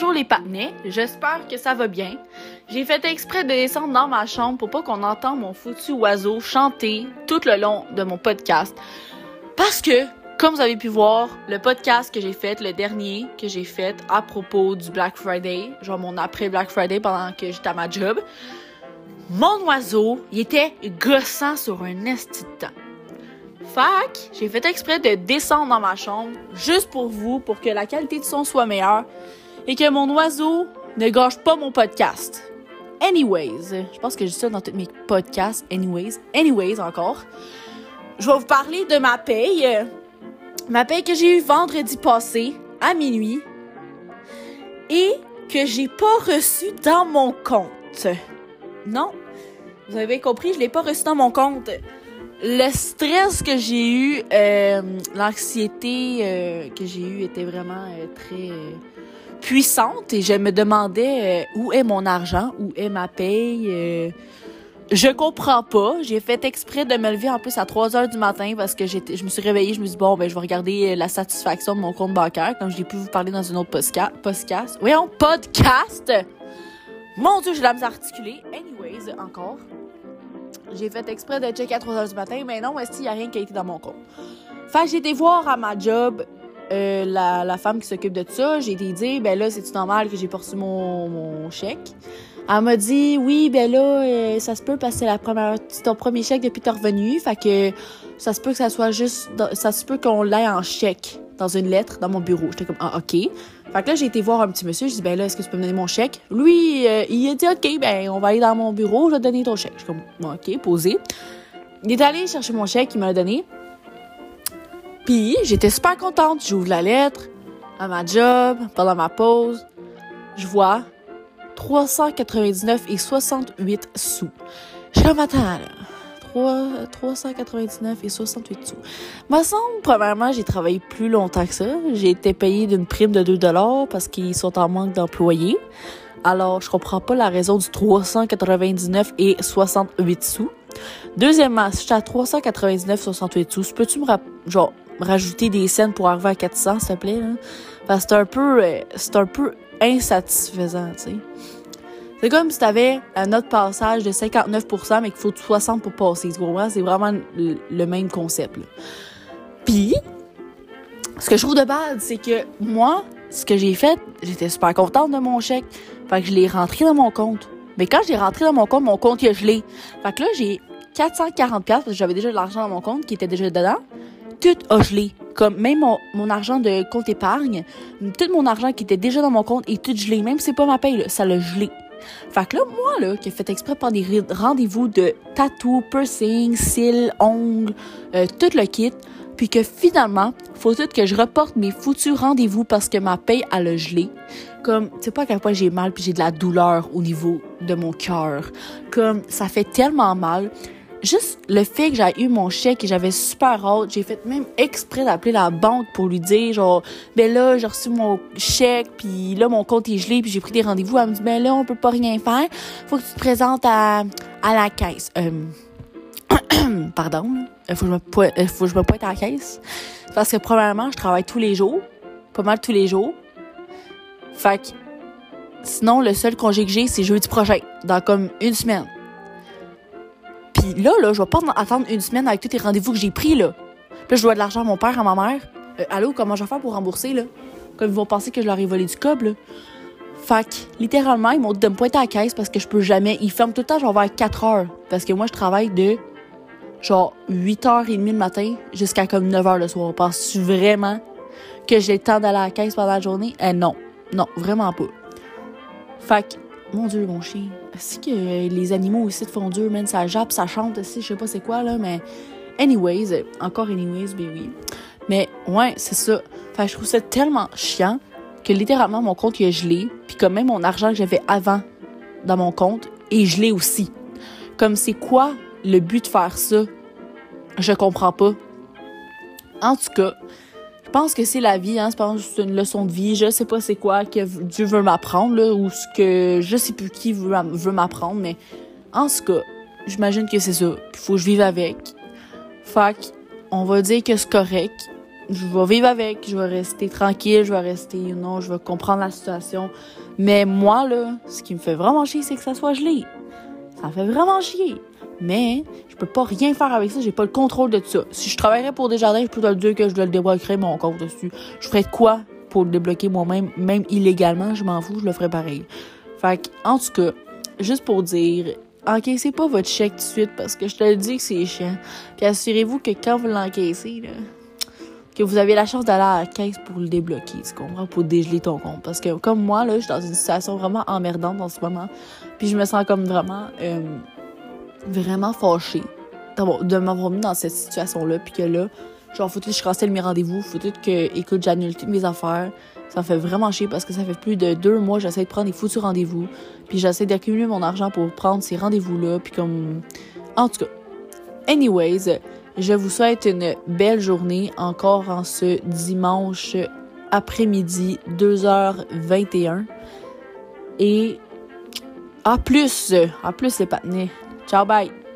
Bonjour les patinets, j'espère que ça va bien. J'ai fait exprès de descendre dans ma chambre pour pas qu'on entende mon foutu oiseau chanter tout le long de mon podcast. Parce que, comme vous avez pu voir, le podcast que j'ai fait, le dernier que j'ai fait à propos du Black Friday, genre mon après Black Friday pendant que j'étais à ma job, mon oiseau, il était gossant sur un esti de temps. Fac, j'ai fait exprès de descendre dans ma chambre juste pour vous, pour que la qualité de son soit meilleure et que mon oiseau ne gâche pas mon podcast. Anyways, je pense que j'ai ça dans tous mes podcasts. Anyways, anyways encore. Je vais vous parler de ma paye. Ma paye que j'ai eue vendredi passé à minuit et que j'ai pas reçu dans mon compte. Non, vous avez compris, je l'ai pas reçu dans mon compte le stress que j'ai eu, euh, l'anxiété euh, que j'ai eue était vraiment euh, très puissante et je me demandais où est mon argent, où est ma paye. je comprends pas. J'ai fait exprès de me lever en plus à 3 heures du matin parce que je me suis réveillée, je me suis dit bon ben je vais regarder la satisfaction de mon compte bancaire comme j'ai pu vous parler dans une autre podcast. podcast. Voyons, podcast. Mon Dieu, j'ai la misère articulée. Anyways, encore. J'ai fait exprès de checker à 3 h du matin, mais non, est-ce qu'il n'y a rien qui a été dans mon compte? Fait que j'ai été voir à ma job euh, la, la, femme qui s'occupe de ça. J'ai été dire, ben là, c'est-tu normal que j'ai reçu mon, mon chèque? Elle m'a dit, oui, ben là, euh, ça se peut parce que c'est la ton premier chèque depuis que t'es revenu. Fait que ça se peut que ça soit juste, ça se peut qu'on l'ait en chèque dans une lettre dans mon bureau. J'étais comme, ah, OK. Fait que là, j'ai été voir un petit monsieur. Je dis, ben là, est-ce que tu peux me donner mon chèque? Lui, euh, il a dit, OK, ben, on va aller dans mon bureau, je vais te donner ton chèque. Je suis comme, bon, OK, posé. Il est allé chercher mon chèque, il m'a donné. Puis, j'étais super contente. J'ouvre la lettre à ma job, pendant ma pause. Je vois 399 et 68 sous. Je suis comme, attends, là. 399 et 68 sous. Me semble, premièrement, j'ai travaillé plus longtemps que ça. J'ai été payée d'une prime de 2 dollars parce qu'ils sont en manque d'employés. Alors, je comprends pas la raison du 399 et 68 sous. Deuxièmement, si j'étais à 399 68 sous, peux-tu me genre rajouter des scènes pour arriver à 400, s'il te plaît? Parce que c'est un peu, euh, un peu insatisfaisant, tu sais. C'est comme si t'avais un autre passage de 59%, mais qu'il faut 60 pour passer. Tu comprends? C'est vraiment le même concept. Puis, ce que je trouve de base, c'est que moi, ce que j'ai fait, j'étais super contente de mon chèque. Fait que je l'ai rentré dans mon compte. Mais quand j'ai rentré dans mon compte, mon compte, il a gelé. Fait que là, j'ai 440 parce que j'avais déjà de l'argent dans mon compte qui était déjà dedans. Tout a gelé. Comme même mon, mon argent de compte épargne, tout mon argent qui était déjà dans mon compte est tout gelé. Même si c'est pas ma paye, ça l'a gelé. Fait que là, moi, là, qui ai fait exprès pour des rendez-vous de tatou, piercing, cils, ongles, euh, tout le kit, puis que finalement, faut tout que je reporte mes foutus rendez-vous parce que ma paye a le gelé. Comme, tu sais pas à quel point j'ai mal puis j'ai de la douleur au niveau de mon cœur. Comme, ça fait tellement mal juste le fait que j'ai eu mon chèque et j'avais super hâte, j'ai fait même exprès d'appeler la banque pour lui dire genre ben là j'ai reçu mon chèque puis là mon compte est gelé puis j'ai pris des rendez-vous. Elle me dit ben là on peut pas rien faire, faut que tu te présentes à, à la caisse. Euh, pardon, il faut que je me pointe, faut que je me pointe à la caisse parce que probablement je travaille tous les jours, pas mal tous les jours. Fait que sinon le seul congé que j'ai c'est jeudi prochain dans comme une semaine là, là, je vais pas attendre une semaine avec tous les rendez-vous que j'ai pris, là. Puis là, je dois de l'argent à mon père, à ma mère. Euh, allô, comment je vais faire pour rembourser, là? Comme ils vont penser que je leur ai volé du cob, là. Littéralement, ils m'ont dit de me pointer à la caisse parce que je peux jamais. Ils ferment tout le temps, genre vers 4 heures. Parce que moi, je travaille de genre 8h30 le matin jusqu'à comme 9h le soir. Penses-tu vraiment que j'ai le temps d'aller à la caisse pendant la journée? Eh non. Non, vraiment pas. Fait que, mon Dieu, mon chien. Est-ce que les animaux aussi te font dur, man? Ça jappe, ça chante aussi, je sais pas c'est quoi, là, mais. Anyways, encore anyways, ben oui. Mais ouais, c'est ça. Fait je trouve ça tellement chiant que littéralement mon compte est gelé, puis comme même mon argent que j'avais avant dans mon compte est gelé aussi. Comme c'est quoi le but de faire ça? Je comprends pas. En tout cas, je pense que c'est la vie, hein. Je pense que c'est une leçon de vie. Je sais pas c'est quoi que Dieu veut m'apprendre, là, ou ce que je sais plus qui veut, m'apprendre, mais en ce cas, j'imagine que c'est ça. Il faut que je vive avec. Fait on va dire que c'est correct. je vais vivre avec, je vais rester tranquille, je vais rester, you know, je vais comprendre la situation. Mais moi, là, ce qui me fait vraiment chier, c'est que ça soit gelé. Ça me fait vraiment chier. Mais je peux pas rien faire avec ça, j'ai pas le contrôle de ça. Si je travaillerais pour des jardins, je peux te le dire que je dois le débloquer mon compte dessus. Je ferais quoi pour le débloquer moi-même, même illégalement, je m'en fous, je le ferais pareil. Fait que, en tout cas, juste pour dire, encaissez pas votre chèque tout de suite parce que je te le dis que c'est chiant. Puis assurez-vous que quand vous l'encaissez, là, que vous avez la chance d'aller à la caisse pour le débloquer, tu comprends, pour dégeler ton compte. Parce que comme moi, là, je suis dans une situation vraiment emmerdante en ce moment. Puis je me sens comme vraiment, euh, vraiment fâchée de m'avoir mis dans cette situation-là. Puis que là, genre, faut que je cancelle mes rendez-vous, faut que, écoute, j'annule toutes mes affaires. Ça me fait vraiment chier parce que ça fait plus de deux mois, j'essaie de prendre des foutus rendez-vous. Puis j'essaie d'accumuler mon argent pour prendre ces rendez-vous-là. Puis comme. En tout cas. Anyways, je vous souhaite une belle journée encore en ce dimanche après-midi, 2h21. Et à plus, à plus les patinets. 早拜。